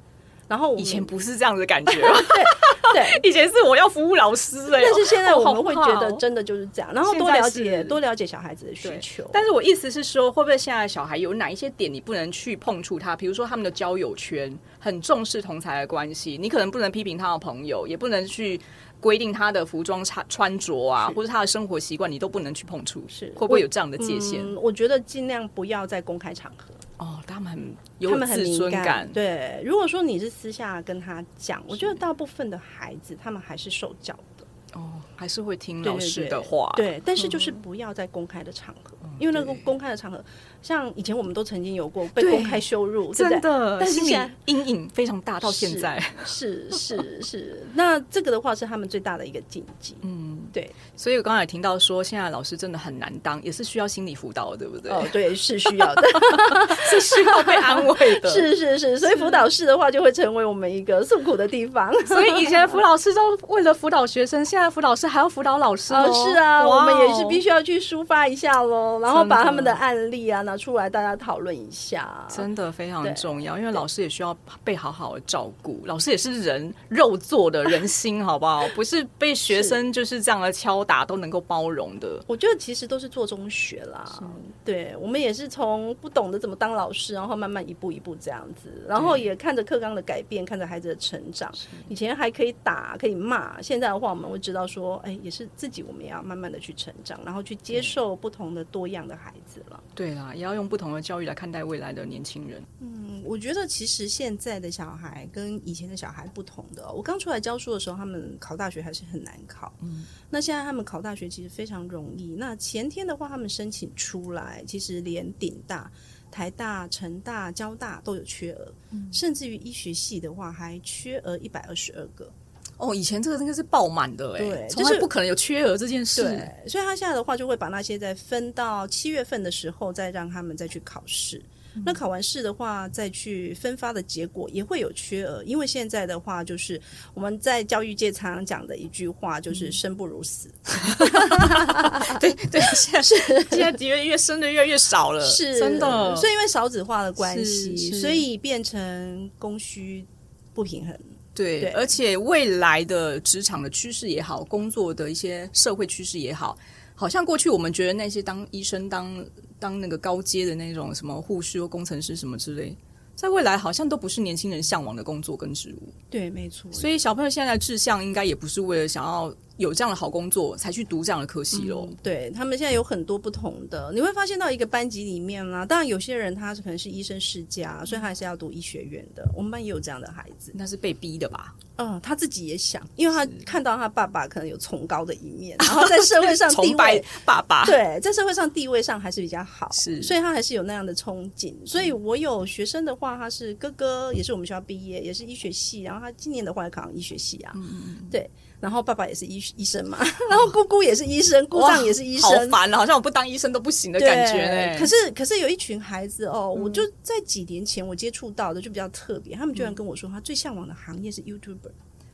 [SPEAKER 2] 然后
[SPEAKER 1] 以前不是这样的感觉，
[SPEAKER 2] 对 [LAUGHS] 对，[LAUGHS]
[SPEAKER 1] 以前是我要服务老师哎、欸，
[SPEAKER 2] 但是现在我们会觉得真的就是这样，然后多了解多了解小孩子的需求。
[SPEAKER 1] 但是我意思是说，会不会现在小孩有哪一些点你不能去碰触他？比如说他们的交友圈很重视同才的关系，你可能不能批评他的朋友，也不能去规定他的服装穿穿着啊，或者他的生活习惯，你都不能去碰触。是会不会有这样的界限？
[SPEAKER 2] 我觉得尽量不要在公开场合。
[SPEAKER 1] 哦，他们很有自尊感。
[SPEAKER 2] 对，如果说你是私下跟他讲，我觉得大部分的孩子他们还是受教的。
[SPEAKER 1] 哦，还是会听老师的话。
[SPEAKER 2] 对，对，对，对，但是就是不要在公开的场合。嗯因为那个公开的场合。像以前我们都曾经有过被公开羞辱，对对
[SPEAKER 1] 真的，
[SPEAKER 2] 但是现
[SPEAKER 1] 在阴影非常大，到现在 [LAUGHS]
[SPEAKER 2] 是是是，是，那这个的话是他们最大的一个禁忌。嗯，对。
[SPEAKER 1] 所以我刚才听到说，现在老师真的很难当，也是需要心理辅导的，对不对？
[SPEAKER 2] 哦，对，是 [LAUGHS] 需要的，[LAUGHS]
[SPEAKER 1] 是需要被安慰的。
[SPEAKER 2] 是是是，所以辅导室的话就会成为我们一个诉苦的地方。
[SPEAKER 1] 所以以前辅导师都为了辅导学生，现在辅导师还要辅导老师哦。
[SPEAKER 2] 是啊，我们也是必须要去抒发一下喽，然后把他们的案例啊拿出来，大家讨。论一下，
[SPEAKER 1] 真的非常重要，因为老师也需要被好好的照顾。老师也是人肉做的人心，[LAUGHS] 好不好？不是被学生就是这样的敲打都能够包容的。
[SPEAKER 2] 我觉得其实都是做中学啦。对，我们也是从不懂得怎么当老师，然后慢慢一步一步这样子，然后也看着课纲的改变，看着孩子的成长。以前还可以打，可以骂，现在的话我们会知道说，哎，也是自己我们也要慢慢的去成长，然后去接受不同的多样的孩子了。
[SPEAKER 1] 对啦，也要用不同的教育来看待未来的年轻人。
[SPEAKER 2] 嗯，我觉得其实现在的小孩跟以前的小孩不同的。我刚出来教书的时候，他们考大学还是很难考。嗯，那现在他们考大学其实非常容易。那前天的话，他们申请出来，其实连顶大、台大、成大、交大都有缺额，嗯，甚至于医学系的话，还缺额一百二十二个。
[SPEAKER 1] 哦，以前这个应该是爆满的哎，对，就是不可能有缺额这件事。
[SPEAKER 2] 对，所以他现在的话就会把那些再分到七月份的时候，再让他们再去考试。嗯。那考完试的话，再去分发的结果也会有缺额，因为现在的话就是我们在教育界常常讲的一句话，就是生不如死。[LAUGHS]
[SPEAKER 1] 嗯、对对，[LAUGHS] 现在是 [LAUGHS] 现在的确越生的越来越少了，
[SPEAKER 2] 是真的。所以因为少子化的关系，所以变成供需不平衡。
[SPEAKER 1] 对，对，而且未来的职场的趋势也好，工作的一些社会趋势也好，好像过去我们觉得那些当医生、当当那个高阶的那种什么护士或工程师什么之类，在未来好像都不是年轻人向往的工作跟职务。
[SPEAKER 2] 对，没错。
[SPEAKER 1] 所以小朋友现在的志向应该也不是为了想要。有这样的好工作才去读这样的科系咯。
[SPEAKER 2] 嗯、对，他们现在有很多不同的，你会发现到一个班级里面啦。当然有些人他是可能是医生世家，所以他还是要读医学院的。我们班也有这样的孩子，
[SPEAKER 1] 那是被逼的吧？
[SPEAKER 2] 嗯，他自己也想，因为他看到他爸爸可能有崇高的一面，然后在社会上地位，
[SPEAKER 1] 爸爸
[SPEAKER 2] 对，在社会上地位上还是比较好，是，所以他还是有那样的憧憬。所以我有学生的话，他是哥哥也是我们学校毕业，也是医学系，然后他今年的话也考上医学系啊，嗯嗯，对。然后爸爸也是医医生嘛，[LAUGHS] 然后姑姑也是医生，姑丈也是医生，好
[SPEAKER 1] 烦了，好像我不当医生都不行的感觉呢。
[SPEAKER 2] 可是可是有一群孩子哦，嗯、我就在几年前我接触到的就比较特别，他们居然跟我说，他最向往的行业是 YouTuber，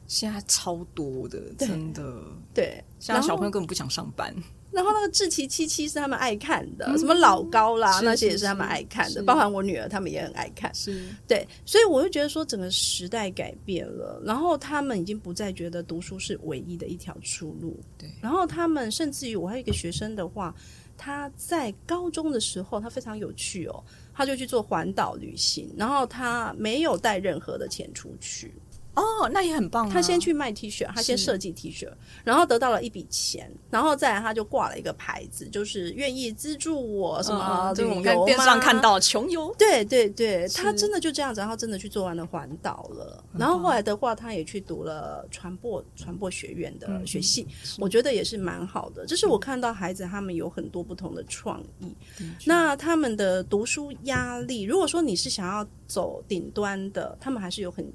[SPEAKER 1] 现在超多的，真的，
[SPEAKER 2] 对，
[SPEAKER 1] 现在小朋友根本不想上班。
[SPEAKER 2] 然后那个志奇七七是他们爱看的，嗯、什么老高啦那些也是他们爱看的，包含我女儿他们也很爱看。是对，所以我就觉得说整个时代改变了，然后他们已经不再觉得读书是唯一的一条出路。对，然后他们甚至于我还有一个学生的话，他在高中的时候他非常有趣哦，他就去做环岛旅行，然后他没有带任何的钱出去。
[SPEAKER 1] 哦，那也很棒啊。
[SPEAKER 2] 他先去卖 T 恤，他先设计 T 恤，然后得到了一笔钱，然后再来他就挂了一个牌子，就是愿意资助我什么旅游吗？
[SPEAKER 1] 我在电视上看到穷游。
[SPEAKER 2] 对对对，他真的就这样子，然后真的去做完了环岛了。然后后来的话，他也去读了传播传播学院的学系，我觉得也是蛮好的。就是我看到孩子他们有很多不同的创意，那他们的读书压力，如果说你是想要走顶端的，他们还是有很。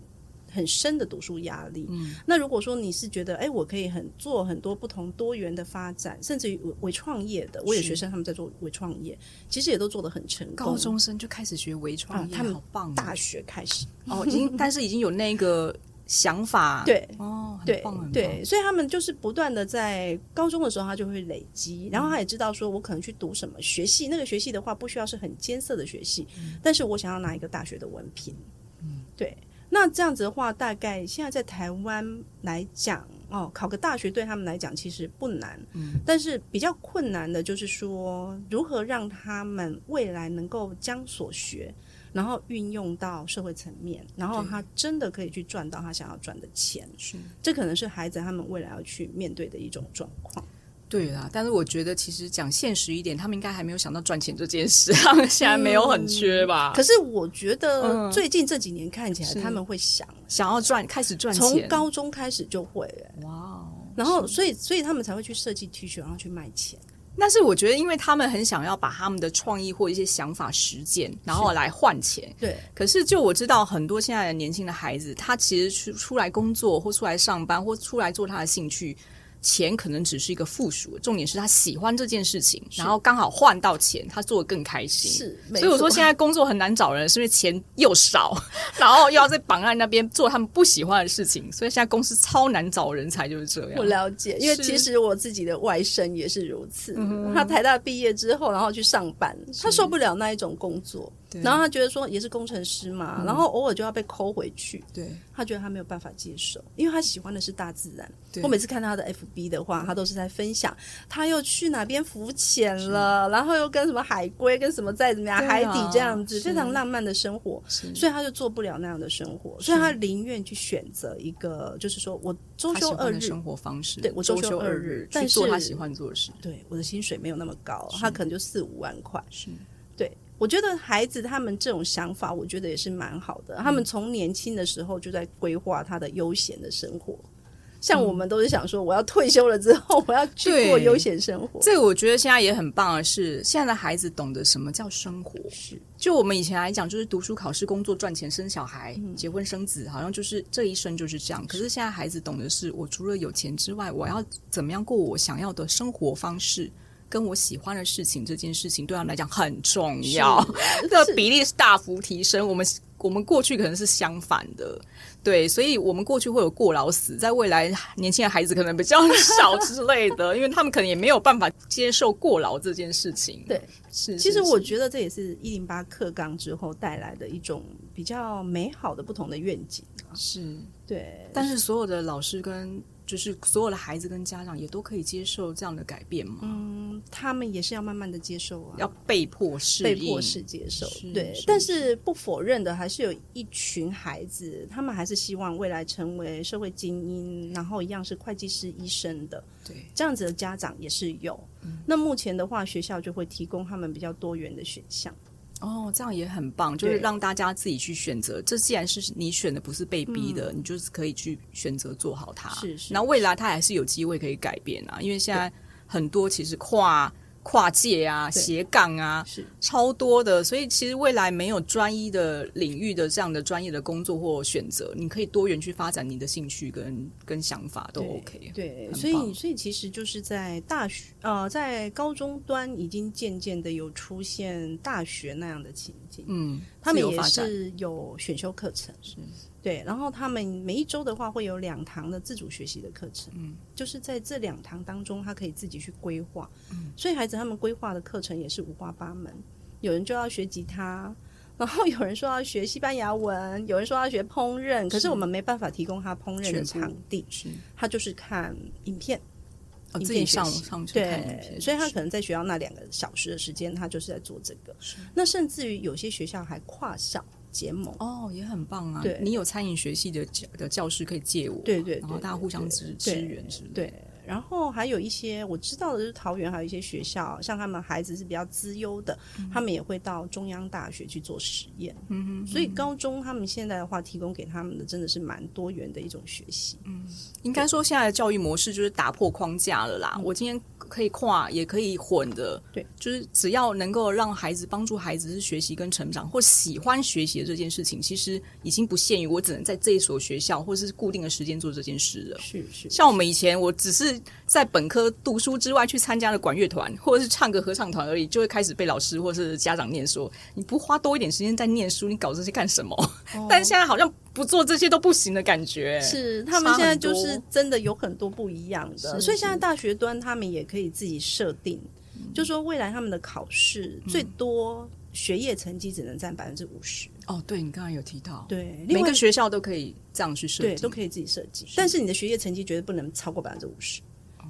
[SPEAKER 2] 很深的读书压力。嗯，那如果说你是觉得，哎，我可以很做很多不同多元的发展，甚至于微创业的，我有学生他们在做微创业，其实也都做得很成功。
[SPEAKER 1] 高中生就开始学微创业，啊、他们好棒！
[SPEAKER 2] 大学开始
[SPEAKER 1] 哦，已经但是已经有那个想法，[LAUGHS]
[SPEAKER 2] 对
[SPEAKER 1] 哦，
[SPEAKER 2] 对对，所以他们就是不断的在高中的时候，他就会累积，然后他也知道说，我可能去读什么学系，那个学系的话不需要是很艰涩的学系，嗯，但是我想要拿一个大学的文凭，嗯，对。那这样子的话，大概现在在台湾来讲，哦，考个大学对他们来讲其实不难，嗯，但是比较困难的就是说，如何让他们未来能够将所学，然后运用到社会层面，然后他真的可以去赚到他想要赚的钱，是，这可能是孩子他们未来要去面对的一种状况。
[SPEAKER 1] 对啦，但是我觉得其实讲现实一点，他们应该还没有想到赚钱这件事，[LAUGHS] 他们现在没有很缺吧？
[SPEAKER 2] 嗯、可是我觉得最近这几年看起来，他们会想
[SPEAKER 1] 想要赚，开始赚钱，
[SPEAKER 2] 从高中开始就会、欸。哇哦！然后所以所以他们才会去设计 T 恤，然后去卖钱。
[SPEAKER 1] 但是我觉得，因为他们很想要把他们的创意或一些想法实践，然后来换钱。
[SPEAKER 2] 对。
[SPEAKER 1] 可是，就我知道，很多现在的年轻的孩子，他其实出出来工作，或出来上班，或出来做他的兴趣。钱可能只是一个附属，重点是他喜欢这件事情，然后刚好换到钱，他做的更开心。
[SPEAKER 2] 是，
[SPEAKER 1] 所以我说现在工作很难找人，是因为钱又少，然后又要在绑案那边做他们不喜欢的事情，所以现在公司超难找人才，就是这样。
[SPEAKER 2] 我了解，因为其实我自己的外甥也是如此。他台大毕业之后，然后去上班，他受不了那一种工作。然后他觉得说也是工程师嘛，嗯、然后偶尔就要被抠回去。
[SPEAKER 1] 对，
[SPEAKER 2] 他觉得他没有办法接受，因为他喜欢的是大自然。我每次看他的 FB 的话，他都是在分享他又去哪边浮潜了，然后又跟什么海龟跟什么在怎么样、啊、海底这样子非常浪漫的生活。所以他就做不了那样的生活，所以他宁愿去选择一个就是说我周休二日
[SPEAKER 1] 生活方式。
[SPEAKER 2] 对，我周休二日，但是
[SPEAKER 1] 做他喜欢做的事。
[SPEAKER 2] 对，我的薪水没有那么高，他可能就四五万块。是，对。我觉得孩子他们这种想法，我觉得也是蛮好的。他们从年轻的时候就在规划他的悠闲的生活。像我们都是想说，我要退休了之后，我要去过悠闲生活。
[SPEAKER 1] 这个我觉得现在也很棒的是，现在的孩子懂得什么叫生活。是，就我们以前来讲，就是读书、考试、工作、赚钱、生小孩、结婚、生子，好像就是这一生就是这样。可是现在孩子懂得是，我除了有钱之外，我要怎么样过我想要的生活方式。跟我喜欢的事情，这件事情对他们来讲很重要，这个 [LAUGHS] 比例是大幅提升。我们我们过去可能是相反的，对，所以我们过去会有过劳死，在未来年轻的孩子可能比较少之类的，[LAUGHS] 因为他们可能也没有办法接受过劳这件事情。
[SPEAKER 2] 对，是。其实我觉得这也是一零八课纲之后带来的一种比较美好的不同的愿景。
[SPEAKER 1] 是，
[SPEAKER 2] 对。
[SPEAKER 1] 但是所有的老师跟就是所有的孩子跟家长也都可以接受这样的改变吗？
[SPEAKER 2] 嗯，他们也是要慢慢的接受啊，
[SPEAKER 1] 要被迫适应，
[SPEAKER 2] 被迫是接受。对，但是不否认的，还是有一群孩子，他们还是希望未来成为社会精英，然后一样是会计师、医生的。对，这样子的家长也是有。嗯，那目前的话，学校就会提供他们比较多元的选项。
[SPEAKER 1] 哦，这样也很棒，就是让大家自己去选择。这既然是你选的，不是被逼的，嗯、你就是可以去选择做好它。是是。然后未来它还是有机会可以改变啊，因为现在很多其实跨。跨界啊，斜杠啊，是。超多的，所以其实未来没有专一的领域的这样的专业的工作或选择，你可以多元去发展你的兴趣跟跟想法都 OK
[SPEAKER 2] 对。对，所以所以其实就是在大学呃，在高中端已经渐渐的有出现大学那样的情景，嗯，他们也是有选修课程。是。对，然后他们每一周的话会有两堂的自主学习的课程，嗯，就是在这两堂当中，他可以自己去规划，嗯，所以孩子他们规划的课程也是五花八门，有人就要学吉他，然后有人说要学西班牙文，有人说要学烹饪，可是我们没办法提供他烹饪的场地，是，他就是看影片，
[SPEAKER 1] 哦，自己上上去看
[SPEAKER 2] 对，所以他可能在学校那两个小时的时间，他就是在做这个，是，那甚至于有些学校还跨校。结盟
[SPEAKER 1] 哦，也很棒啊！对，你有餐饮学系的教的教师可以借我，
[SPEAKER 2] 对对，
[SPEAKER 1] 然后大家互相支支援，是不是？
[SPEAKER 2] 对。然后还有一些我知道的是桃园还有一些学校，像他们孩子是比较资优的，嗯、他们也会到中央大学去做实验。嗯哼，所以高中他们现在的话，提供给他们的真的是蛮多元的一种学习。嗯，应
[SPEAKER 1] 该说现在的教育模式就是打破框架了啦。嗯、我今天可以跨，也可以混的。对，就是只要能够让孩子帮助孩子是学习跟成长，或喜欢学习的这件事情，其实已经不限于我只能在这一所学校或者是固定的时间做这件事了。是是，像我们以前，我只是。在本科读书之外，去参加了管乐团，或者是唱个合唱团而已，就会开始被老师或是家长念说：“你不花多一点时间在念书，你搞这些干什么？”哦、[LAUGHS] 但现在好像不做这些都不行的感觉。
[SPEAKER 2] 是，他们现在就是真的有很多不一样的，所以现在大学端他们也可以自己设定，就说未来他们的考试最多学业成绩只能占百分之五十。
[SPEAKER 1] 哦，对，你刚才有提到，
[SPEAKER 2] 对，
[SPEAKER 1] 每个学校都可以这样去设计，
[SPEAKER 2] 对，都可以自己设计，但是你的学业成绩绝对不能超过百分之五十。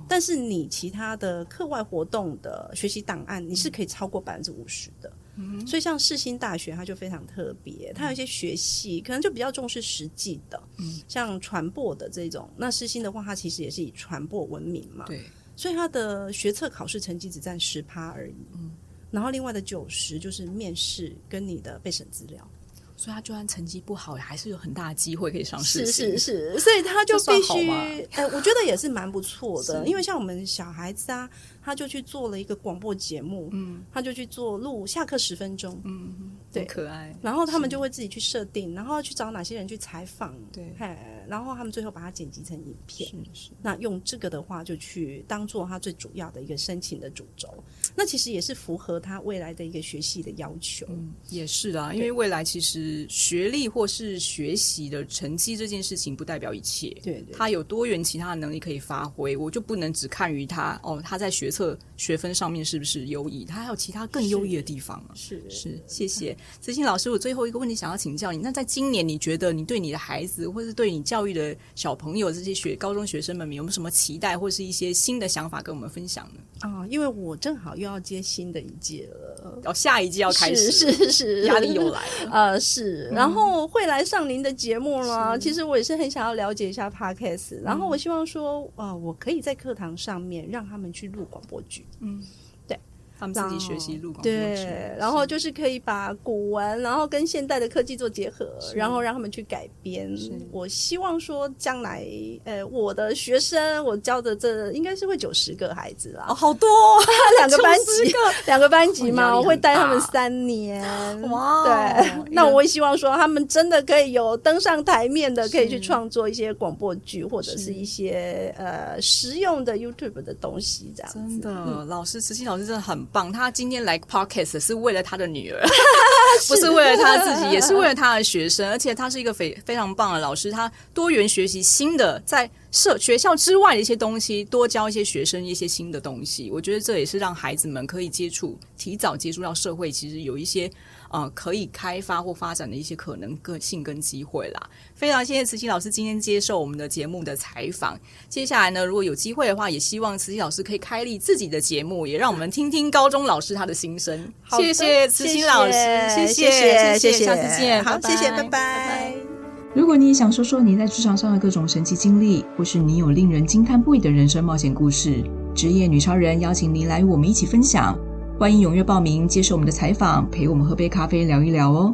[SPEAKER 2] 但是你其他的课外活动的学习档案，你是可以超过百分之五十的。嗯，所以像世新大学，它就非常特别，它有一些学系可能就比较重视实际的，嗯，像传播的这种。那世新的话，它其实也是以传播闻名嘛，对，所以它的学测考试成绩只占十趴而已。嗯，然后另外的九十就是面试跟你的备审资料。
[SPEAKER 1] 所以他就算成绩不好，还是有很大的机会可以上市。
[SPEAKER 2] 是是是，所以他就必须，哎、呃，我觉得也是蛮不错的，因为像我们小孩子啊。他就去做了一个广播节目，嗯，他就去做录下课十分钟，嗯，对，
[SPEAKER 1] 可爱。
[SPEAKER 2] 然后他们就会自己去设定，然后去找哪些人去采访，
[SPEAKER 1] 对，
[SPEAKER 2] 然后他们最后把它剪辑成影片，
[SPEAKER 1] 是是。
[SPEAKER 2] 那用这个的话，就去当做他最主要的一个申请的主轴。那其实也是符合他未来的一个学习的要求，
[SPEAKER 1] 嗯，也是啊，因为未来其实学历或是学习的成绩这件事情不代表一切，
[SPEAKER 2] 对，对，
[SPEAKER 1] 他有多元其他的能力可以发挥，我就不能只看于他哦，他在学测学分上面是不是优异，他还有其他更优异的地方啊，
[SPEAKER 2] 是。
[SPEAKER 1] 是，谢谢。子欣老师。我最后一个问题想要请教你，那在今年你觉得你对你的孩子，或是对你教育的小朋友这些学高中学生们，有没有什么期待，或是一些新的想法跟我们分享呢？
[SPEAKER 2] 啊、哦，因为我正好又要接新的一届了，
[SPEAKER 1] 哦，下一届要开始，
[SPEAKER 2] 是是是，
[SPEAKER 1] 压力又来了，
[SPEAKER 2] 呃，是，然后会来上您的节目了。其实我也是很想要了解一下 Podcast，然后我希望说，呃，我可以在课堂上面让他们去录广播剧，嗯。
[SPEAKER 1] 他们自己学习录广播，
[SPEAKER 2] 对，然后就是可以把古文，然后跟现代的科技做结合，然后让他们去改编。我希望说，将来呃，我的学生，我教的这应该是会九十个孩子啦，
[SPEAKER 1] 哦，好多，[LAUGHS]
[SPEAKER 2] 两个班级，[LAUGHS] 两个班级嘛，我会带他们三年。哇，对，那我也希望说，他们真的可以有登上台面的，可以去创作一些广播剧，或者是一些呃实用的 YouTube 的东西，这样子。
[SPEAKER 1] 真的，老师，慈欣老师真的很。棒，他今天来 Podcast 是为了他的女儿，[LAUGHS] 不是为了他自己，也是为了他的学生。而且他是一个非非常棒的老师，他多元学习新的，在社学校之外的一些东西，多教一些学生一些新的东西。我觉得这也是让孩子们可以接触，提早接触到社会，其实有一些。呃，可以开发或发展的一些可能个性跟机会啦。非常谢谢慈禧老师今天接受我们的节目的采访。接下来呢，如果有机会的话，也希望慈禧老师可以开立自己的节目，也让我们听听高中老师他的心声。谢谢慈禧老师，谢谢谢谢，下次见，
[SPEAKER 2] 好，谢谢，拜拜。拜拜。
[SPEAKER 3] 如果你也想说说你在职场上的各种神奇经历，或是你有令人惊叹不已的人生冒险故事，职业女超人邀请您来与我们一起分享。欢迎踊跃报名，接受我们的采访，陪我们喝杯咖啡，聊一聊哦。